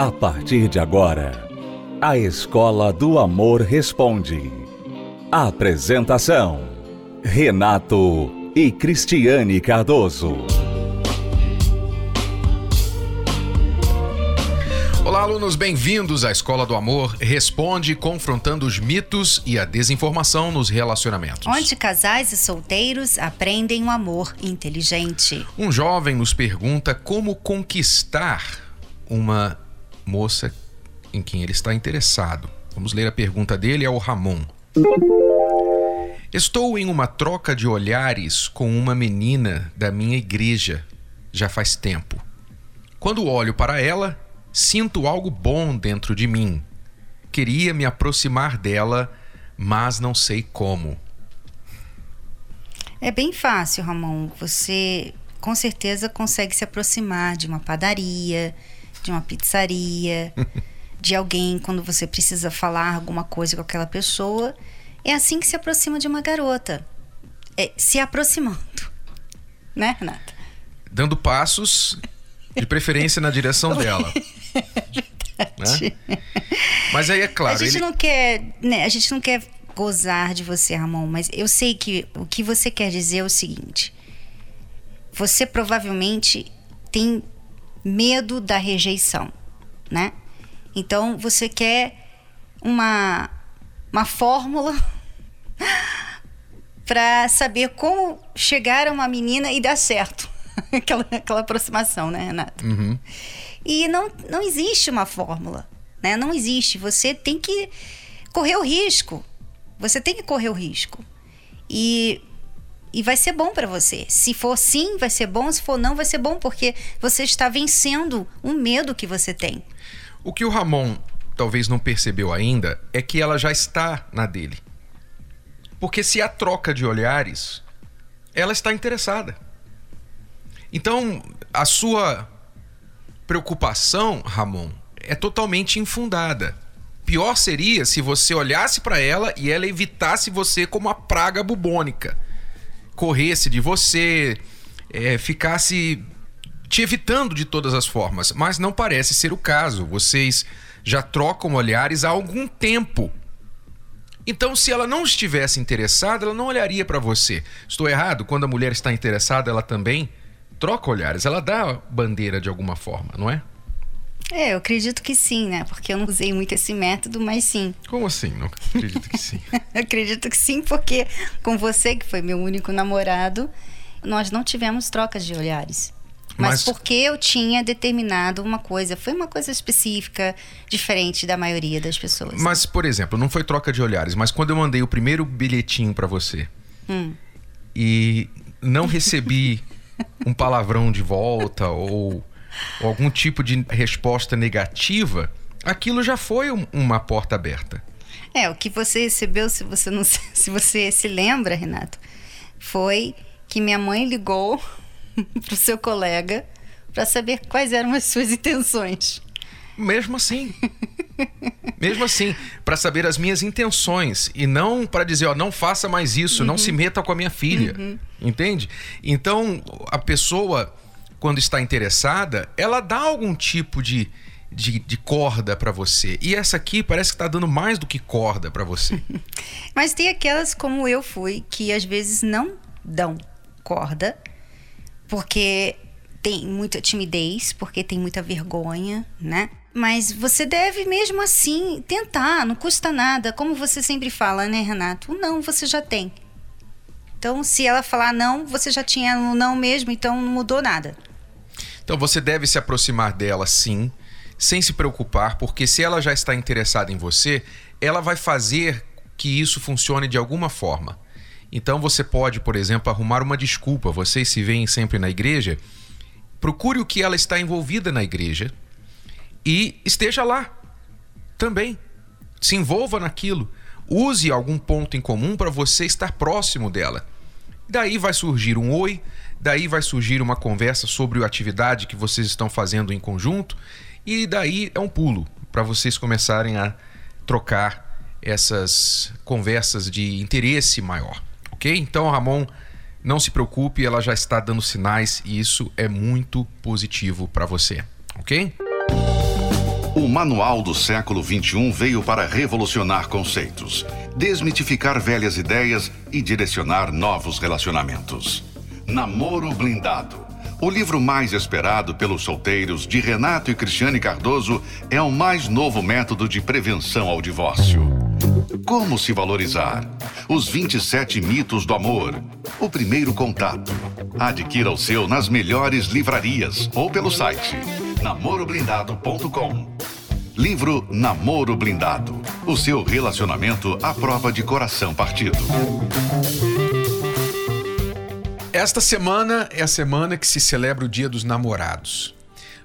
A partir de agora, a Escola do Amor Responde. Apresentação: Renato e Cristiane Cardoso. Olá, alunos, bem-vindos à Escola do Amor Responde, confrontando os mitos e a desinformação nos relacionamentos. Onde casais e solteiros aprendem um amor inteligente. Um jovem nos pergunta como conquistar uma moça em quem ele está interessado. Vamos ler a pergunta dele, é o Ramon. Estou em uma troca de olhares com uma menina da minha igreja já faz tempo. Quando olho para ela, sinto algo bom dentro de mim. Queria me aproximar dela, mas não sei como. É bem fácil, Ramon. Você com certeza consegue se aproximar de uma padaria, de uma pizzaria, de alguém quando você precisa falar alguma coisa com aquela pessoa. É assim que se aproxima de uma garota. É se aproximando. Né, Renata? Dando passos, de preferência na direção dela. Verdade. Né? Mas aí é claro. a gente ele... não quer, né, a gente não quer gozar de você, Ramon, mas eu sei que o que você quer dizer é o seguinte: você provavelmente tem medo da rejeição, né? Então você quer uma uma fórmula para saber como chegar a uma menina e dar certo. aquela, aquela aproximação, né, Renata? Uhum. E não, não existe uma fórmula, né? Não existe. Você tem que correr o risco. Você tem que correr o risco. E, e vai ser bom para você. Se for sim, vai ser bom. Se for não, vai ser bom, porque você está vencendo um medo que você tem. O que o Ramon talvez não percebeu ainda é que ela já está na dele. Porque se há troca de olhares, ela está interessada. Então, a sua preocupação, Ramon, é totalmente infundada. Pior seria se você olhasse para ela e ela evitasse você como a praga bubônica. Corresse de você, é, ficasse te evitando de todas as formas. Mas não parece ser o caso. Vocês já trocam olhares há algum tempo. Então, se ela não estivesse interessada, ela não olharia para você. Estou errado? Quando a mulher está interessada, ela também troca olhares, ela dá bandeira de alguma forma, não é? É, eu acredito que sim, né? Porque eu não usei muito esse método, mas sim. Como assim? Não acredito que sim. acredito que sim, porque com você, que foi meu único namorado, nós não tivemos trocas de olhares. Mas, mas, porque eu tinha determinado uma coisa, foi uma coisa específica, diferente da maioria das pessoas. Mas, por exemplo, não foi troca de olhares, mas quando eu mandei o primeiro bilhetinho para você hum. e não recebi um palavrão de volta ou, ou, algum tipo de resposta negativa, aquilo já foi um, uma porta aberta. É, o que você recebeu, se você não se você se lembra, Renato, foi que minha mãe ligou pro seu colega para saber quais eram as suas intenções. Mesmo assim. Mesmo assim, para saber as minhas intenções e não para dizer, ó, não faça mais isso, uhum. não se meta com a minha filha. Uhum. Entende? Então, a pessoa, quando está interessada, ela dá algum tipo de, de, de corda para você. E essa aqui parece que está dando mais do que corda para você. Mas tem aquelas como eu fui, que às vezes não dão corda, porque tem muita timidez, porque tem muita vergonha, né? Mas você deve mesmo assim tentar, não custa nada. Como você sempre fala, né, Renato? O não você já tem. Então, se ela falar não, você já tinha um não mesmo, então não mudou nada. Então, você deve se aproximar dela sim, sem se preocupar, porque se ela já está interessada em você, ela vai fazer que isso funcione de alguma forma. Então, você pode, por exemplo, arrumar uma desculpa. Vocês se veem sempre na igreja. Procure o que ela está envolvida na igreja e esteja lá também. Se envolva naquilo. Use algum ponto em comum para você estar próximo dela. Daí vai surgir um oi, daí vai surgir uma conversa sobre a atividade que vocês estão fazendo em conjunto, e daí é um pulo para vocês começarem a trocar essas conversas de interesse maior, ok? Então, Ramon, não se preocupe, ela já está dando sinais e isso é muito positivo para você, ok? O Manual do Século XXI veio para revolucionar conceitos, desmitificar velhas ideias e direcionar novos relacionamentos. Namoro Blindado. O livro mais esperado pelos solteiros de Renato e Cristiane Cardoso é o mais novo método de prevenção ao divórcio. Como se valorizar? Os 27 mitos do amor. O primeiro contato. Adquira o seu nas melhores livrarias ou pelo site namoroblindado.com. Livro Namoro Blindado. O seu relacionamento à prova de coração partido. Esta semana é a semana que se celebra o Dia dos Namorados.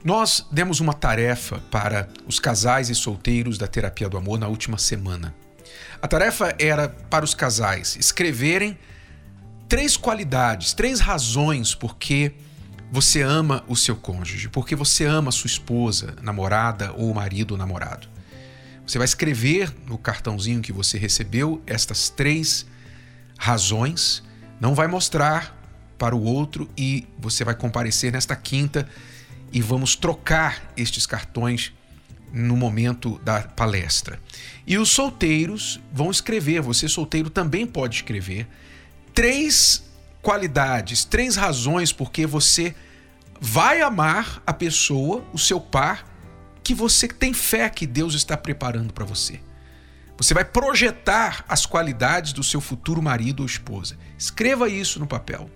Nós demos uma tarefa para os casais e solteiros da Terapia do Amor na última semana. A tarefa era para os casais escreverem três qualidades, três razões por que você ama o seu cônjuge, porque você ama a sua esposa, namorada ou marido ou namorado. Você vai escrever no cartãozinho que você recebeu estas três razões, não vai mostrar para o outro e você vai comparecer nesta quinta e vamos trocar estes cartões no momento da palestra. E os solteiros vão escrever, você solteiro também pode escrever três qualidades, três razões porque você vai amar a pessoa, o seu par, que você tem fé que Deus está preparando para você. Você vai projetar as qualidades do seu futuro marido ou esposa. Escreva isso no papel.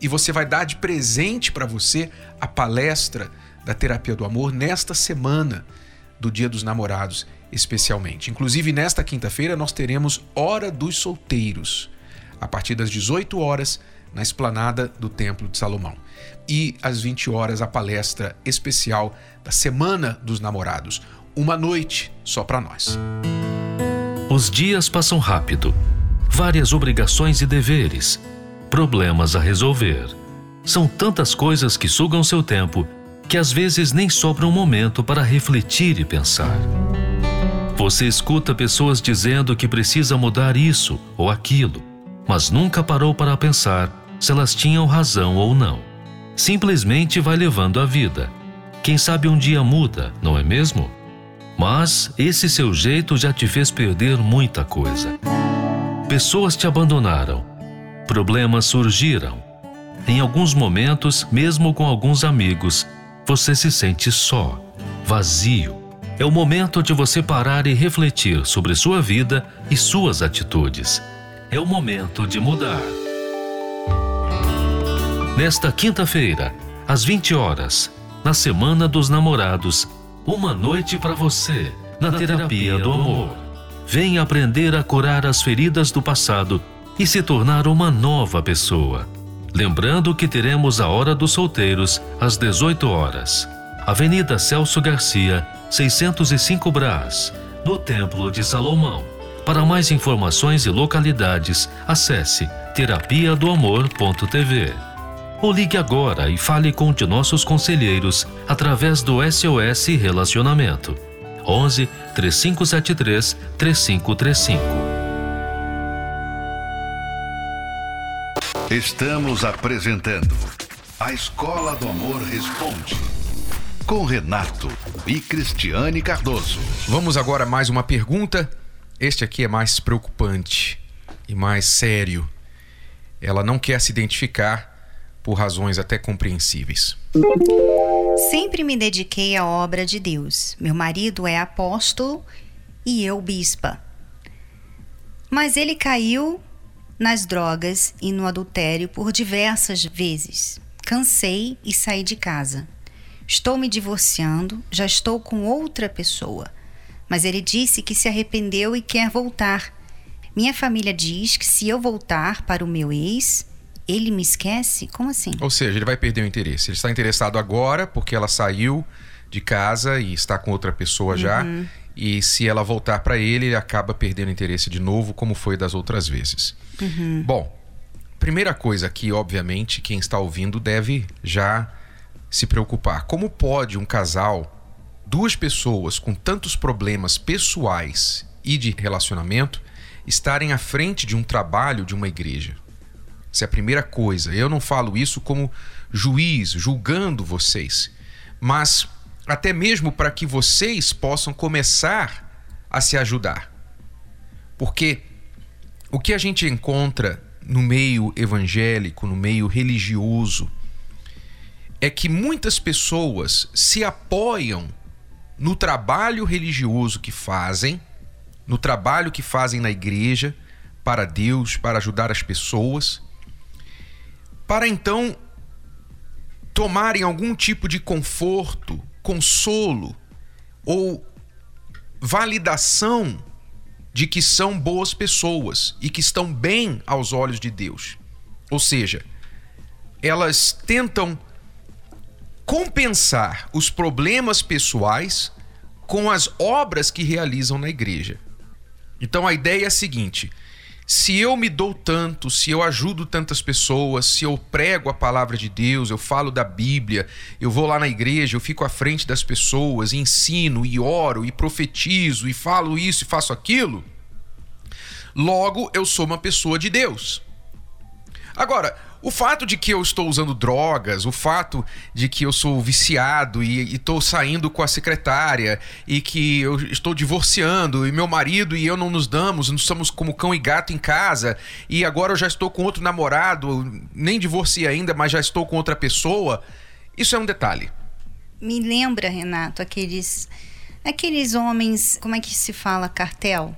E você vai dar de presente para você a palestra da terapia do amor nesta semana do Dia dos Namorados, especialmente. Inclusive, nesta quinta-feira, nós teremos Hora dos Solteiros, a partir das 18 horas, na esplanada do Templo de Salomão. E às 20 horas, a palestra especial da Semana dos Namorados. Uma noite só para nós. Os dias passam rápido. Várias obrigações e deveres. Problemas a resolver. São tantas coisas que sugam seu tempo que às vezes nem sobra um momento para refletir e pensar. Você escuta pessoas dizendo que precisa mudar isso ou aquilo, mas nunca parou para pensar se elas tinham razão ou não. Simplesmente vai levando a vida. Quem sabe um dia muda, não é mesmo? Mas esse seu jeito já te fez perder muita coisa. Pessoas te abandonaram, problemas surgiram. Em alguns momentos, mesmo com alguns amigos, você se sente só, vazio. É o momento de você parar e refletir sobre sua vida e suas atitudes. É o momento de mudar. Nesta quinta-feira, às 20 horas, na Semana dos Namorados, uma noite para você, na, na terapia, terapia do amor. Venha aprender a curar as feridas do passado e se tornar uma nova pessoa. Lembrando que teremos a Hora dos Solteiros às 18 horas. Avenida Celso Garcia, 605 Brás, no Templo de Salomão. Para mais informações e localidades, acesse terapia do amor.tv. Ou ligue agora e fale com um de nossos conselheiros através do SOS Relacionamento. 11 3573 3535. Estamos apresentando A Escola do Amor Responde. Com Renato e Cristiane Cardoso. Vamos agora a mais uma pergunta. Este aqui é mais preocupante e mais sério. Ela não quer se identificar por razões até compreensíveis. Sempre me dediquei à obra de Deus. Meu marido é apóstolo e eu bispa. Mas ele caiu nas drogas e no adultério por diversas vezes. Cansei e saí de casa. Estou me divorciando, já estou com outra pessoa. Mas ele disse que se arrependeu e quer voltar. Minha família diz que se eu voltar para o meu ex, ele me esquece? Como assim? Ou seja, ele vai perder o interesse. Ele está interessado agora porque ela saiu de casa e está com outra pessoa já. Uhum. E se ela voltar para ele, ele acaba perdendo interesse de novo, como foi das outras vezes. Uhum. Bom, primeira coisa que, obviamente, quem está ouvindo deve já se preocupar. Como pode um casal, duas pessoas com tantos problemas pessoais e de relacionamento, estarem à frente de um trabalho de uma igreja? Essa é a primeira coisa. Eu não falo isso como juiz, julgando vocês, mas até mesmo para que vocês possam começar a se ajudar. Porque o que a gente encontra no meio evangélico, no meio religioso, é que muitas pessoas se apoiam no trabalho religioso que fazem, no trabalho que fazem na igreja, para Deus, para ajudar as pessoas, para então tomarem algum tipo de conforto, consolo ou validação de que são boas pessoas e que estão bem aos olhos de Deus. Ou seja, elas tentam compensar os problemas pessoais com as obras que realizam na igreja. Então a ideia é a seguinte: se eu me dou tanto, se eu ajudo tantas pessoas, se eu prego a palavra de Deus, eu falo da Bíblia, eu vou lá na igreja, eu fico à frente das pessoas, ensino e oro e profetizo e falo isso e faço aquilo, logo eu sou uma pessoa de Deus. Agora, o fato de que eu estou usando drogas, o fato de que eu sou viciado e estou saindo com a secretária e que eu estou divorciando e meu marido e eu não nos damos, não somos como cão e gato em casa e agora eu já estou com outro namorado, nem divorciei ainda, mas já estou com outra pessoa, isso é um detalhe. Me lembra, Renato, aqueles aqueles homens, como é que se fala, cartel?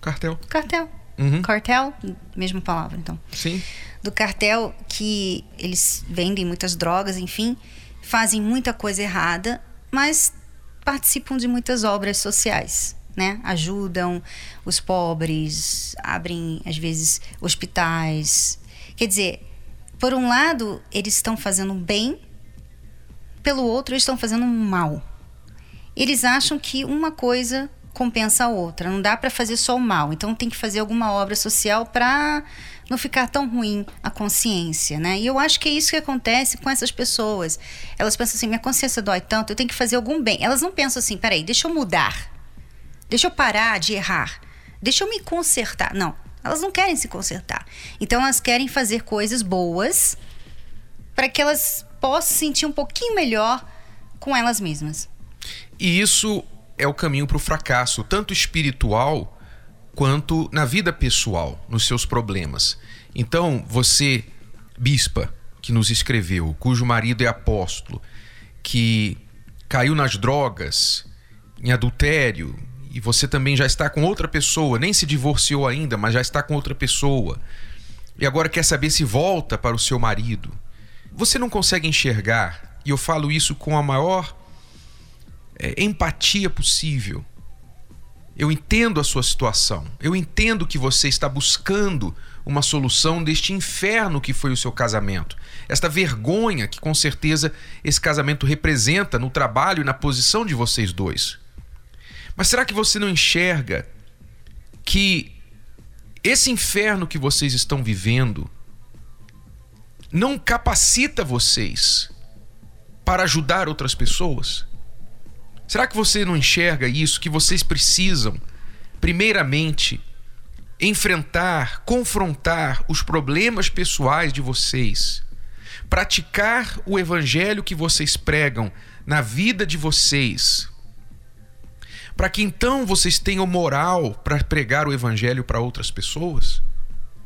Cartel. Cartel. Uhum. Cartel, mesma palavra, então. Sim do cartel que eles vendem muitas drogas, enfim, fazem muita coisa errada, mas participam de muitas obras sociais, né? Ajudam os pobres, abrem às vezes hospitais. Quer dizer, por um lado, eles estão fazendo bem, pelo outro, eles estão fazendo mal. Eles acham que uma coisa compensa a outra, não dá para fazer só o mal, então tem que fazer alguma obra social para não ficar tão ruim a consciência, né? E eu acho que é isso que acontece com essas pessoas. Elas pensam assim: minha consciência dói tanto, eu tenho que fazer algum bem. Elas não pensam assim: peraí, deixa eu mudar, deixa eu parar de errar, deixa eu me consertar. Não, elas não querem se consertar. Então elas querem fazer coisas boas para que elas possam sentir um pouquinho melhor com elas mesmas. E isso é o caminho para o fracasso, tanto espiritual quanto na vida pessoal, nos seus problemas. Então, você, bispa, que nos escreveu, cujo marido é apóstolo, que caiu nas drogas, em adultério, e você também já está com outra pessoa, nem se divorciou ainda, mas já está com outra pessoa, e agora quer saber se volta para o seu marido. Você não consegue enxergar, e eu falo isso com a maior é, empatia possível eu entendo a sua situação. Eu entendo que você está buscando uma solução deste inferno que foi o seu casamento. Esta vergonha que com certeza esse casamento representa no trabalho e na posição de vocês dois. Mas será que você não enxerga que esse inferno que vocês estão vivendo não capacita vocês para ajudar outras pessoas? Será que você não enxerga isso? Que vocês precisam, primeiramente, enfrentar, confrontar os problemas pessoais de vocês, praticar o evangelho que vocês pregam na vida de vocês, para que então vocês tenham moral para pregar o evangelho para outras pessoas?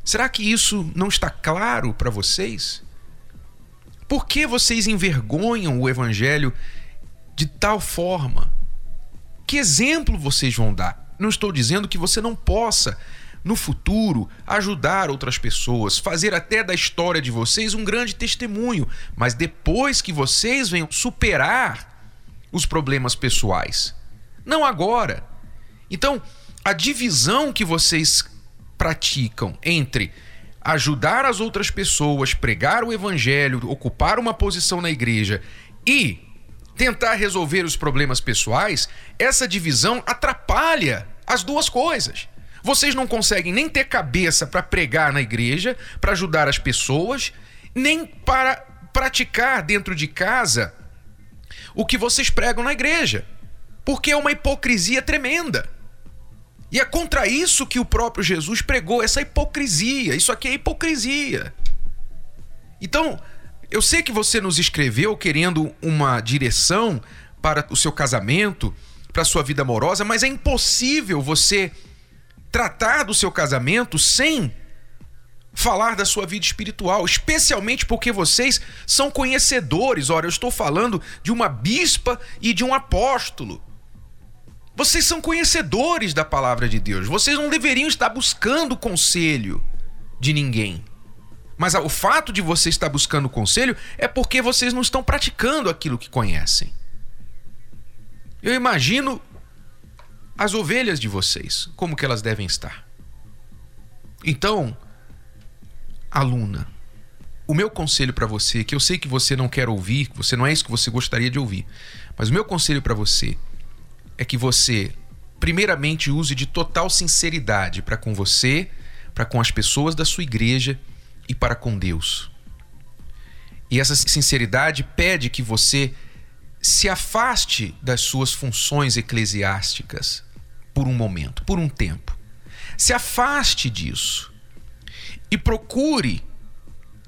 Será que isso não está claro para vocês? Por que vocês envergonham o evangelho de tal forma. Que exemplo vocês vão dar? Não estou dizendo que você não possa, no futuro, ajudar outras pessoas, fazer até da história de vocês um grande testemunho, mas depois que vocês venham superar os problemas pessoais. Não agora. Então, a divisão que vocês praticam entre ajudar as outras pessoas, pregar o evangelho, ocupar uma posição na igreja e tentar resolver os problemas pessoais, essa divisão atrapalha as duas coisas. Vocês não conseguem nem ter cabeça para pregar na igreja, para ajudar as pessoas, nem para praticar dentro de casa o que vocês pregam na igreja. Porque é uma hipocrisia tremenda. E é contra isso que o próprio Jesus pregou, essa hipocrisia. Isso aqui é hipocrisia. Então, eu sei que você nos escreveu querendo uma direção para o seu casamento, para a sua vida amorosa, mas é impossível você tratar do seu casamento sem falar da sua vida espiritual, especialmente porque vocês são conhecedores. Ora, eu estou falando de uma bispa e de um apóstolo. Vocês são conhecedores da palavra de Deus. Vocês não deveriam estar buscando conselho de ninguém. Mas o fato de você estar buscando conselho é porque vocês não estão praticando aquilo que conhecem. Eu imagino as ovelhas de vocês, como que elas devem estar. Então, aluna, o meu conselho para você, que eu sei que você não quer ouvir, você não é isso que você gostaria de ouvir, mas o meu conselho para você é que você primeiramente use de total sinceridade para com você, para com as pessoas da sua igreja e para com Deus. E essa sinceridade pede que você se afaste das suas funções eclesiásticas por um momento, por um tempo. Se afaste disso e procure,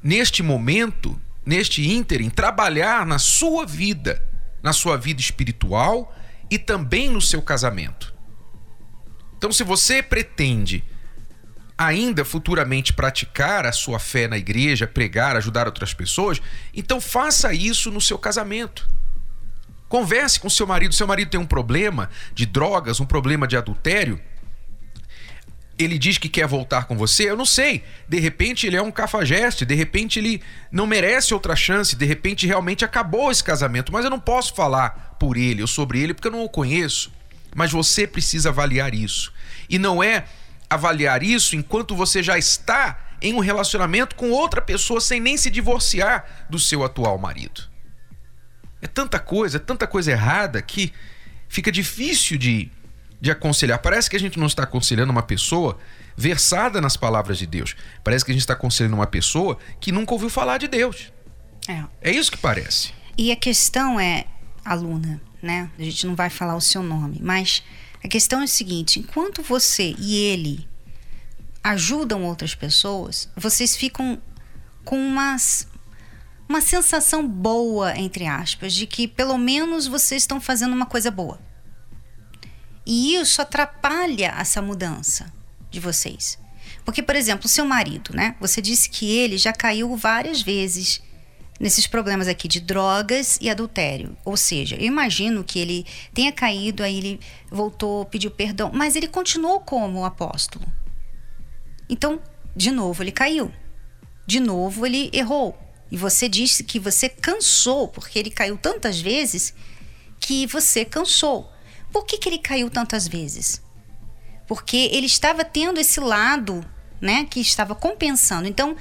neste momento, neste ínterim, trabalhar na sua vida, na sua vida espiritual e também no seu casamento. Então, se você pretende ainda futuramente praticar a sua fé na igreja, pregar, ajudar outras pessoas, então faça isso no seu casamento. Converse com seu marido. Seu marido tem um problema de drogas, um problema de adultério. Ele diz que quer voltar com você. Eu não sei. De repente ele é um cafajeste. De repente ele não merece outra chance. De repente realmente acabou esse casamento. Mas eu não posso falar por ele ou sobre ele porque eu não o conheço. Mas você precisa avaliar isso. E não é avaliar isso enquanto você já está em um relacionamento com outra pessoa sem nem se divorciar do seu atual marido. É tanta coisa, é tanta coisa errada que fica difícil de, de aconselhar. Parece que a gente não está aconselhando uma pessoa versada nas palavras de Deus. Parece que a gente está aconselhando uma pessoa que nunca ouviu falar de Deus. É, é isso que parece. E a questão é, aluna, né? A gente não vai falar o seu nome, mas a questão é a seguinte: enquanto você e ele ajudam outras pessoas, vocês ficam com umas, uma sensação boa, entre aspas, de que pelo menos vocês estão fazendo uma coisa boa. E isso atrapalha essa mudança de vocês. Porque, por exemplo, o seu marido, né? Você disse que ele já caiu várias vezes nesses problemas aqui de drogas e adultério. Ou seja, eu imagino que ele tenha caído, aí ele voltou, pediu perdão, mas ele continuou como apóstolo. Então, de novo, ele caiu. De novo, ele errou. E você disse que você cansou, porque ele caiu tantas vezes que você cansou. Por que, que ele caiu tantas vezes? Porque ele estava tendo esse lado, né, que estava compensando. Então,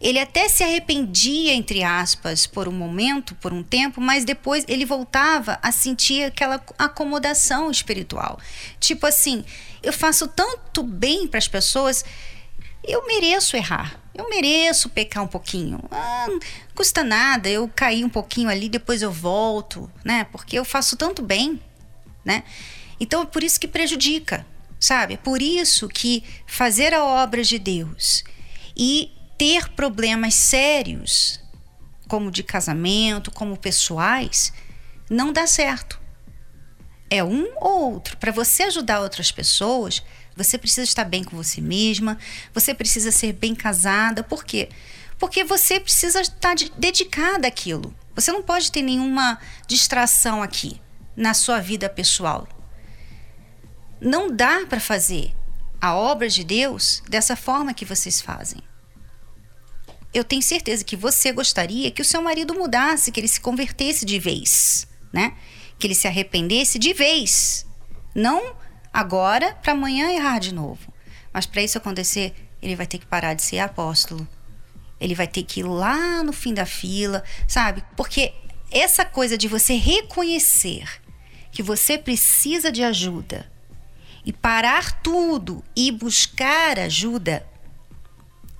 ele até se arrependia, entre aspas, por um momento, por um tempo, mas depois ele voltava a sentir aquela acomodação espiritual. Tipo assim, eu faço tanto bem para as pessoas, eu mereço errar. Eu mereço pecar um pouquinho. Ah, custa nada, eu cair um pouquinho ali, depois eu volto, né? Porque eu faço tanto bem, né? Então é por isso que prejudica, sabe? É por isso que fazer a obra de Deus e ter problemas sérios, como de casamento, como pessoais, não dá certo. É um ou outro. Para você ajudar outras pessoas, você precisa estar bem com você mesma, você precisa ser bem casada. Por quê? Porque você precisa estar dedicada àquilo. Você não pode ter nenhuma distração aqui na sua vida pessoal. Não dá para fazer a obra de Deus dessa forma que vocês fazem eu tenho certeza que você gostaria que o seu marido mudasse, que ele se convertesse de vez, né? Que ele se arrependesse de vez. Não agora para amanhã errar de novo. Mas para isso acontecer, ele vai ter que parar de ser apóstolo. Ele vai ter que ir lá no fim da fila, sabe? Porque essa coisa de você reconhecer que você precisa de ajuda e parar tudo e buscar ajuda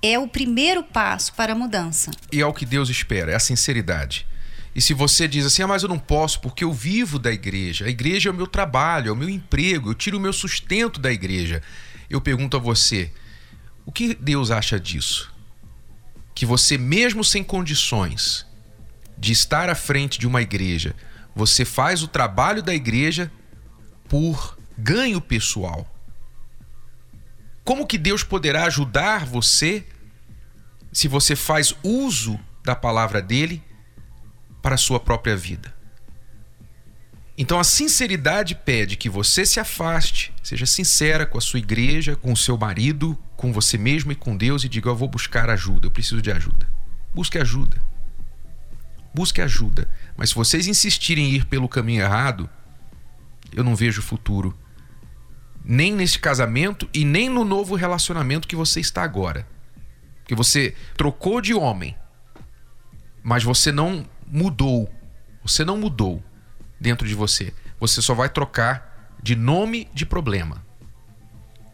é o primeiro passo para a mudança. E é o que Deus espera, é a sinceridade. E se você diz assim, ah, mas eu não posso porque eu vivo da igreja, a igreja é o meu trabalho, é o meu emprego, eu tiro o meu sustento da igreja. Eu pergunto a você, o que Deus acha disso? Que você, mesmo sem condições de estar à frente de uma igreja, você faz o trabalho da igreja por ganho pessoal. Como que Deus poderá ajudar você se você faz uso da palavra dele para a sua própria vida? Então a sinceridade pede que você se afaste, seja sincera com a sua igreja, com o seu marido, com você mesmo e com Deus e diga: Eu vou buscar ajuda, eu preciso de ajuda. Busque ajuda. Busque ajuda. Mas se vocês insistirem em ir pelo caminho errado, eu não vejo futuro. Nem nesse casamento e nem no novo relacionamento que você está agora. Que você trocou de homem, mas você não mudou. Você não mudou dentro de você. Você só vai trocar de nome de problema.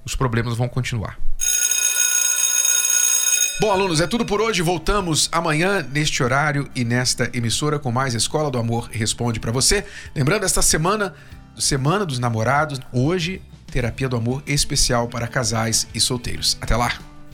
Os problemas vão continuar. Bom, alunos, é tudo por hoje. Voltamos amanhã neste horário e nesta emissora com mais Escola do Amor Responde para você. Lembrando, esta semana, Semana dos Namorados, hoje, terapia do amor especial para casais e solteiros. Até lá.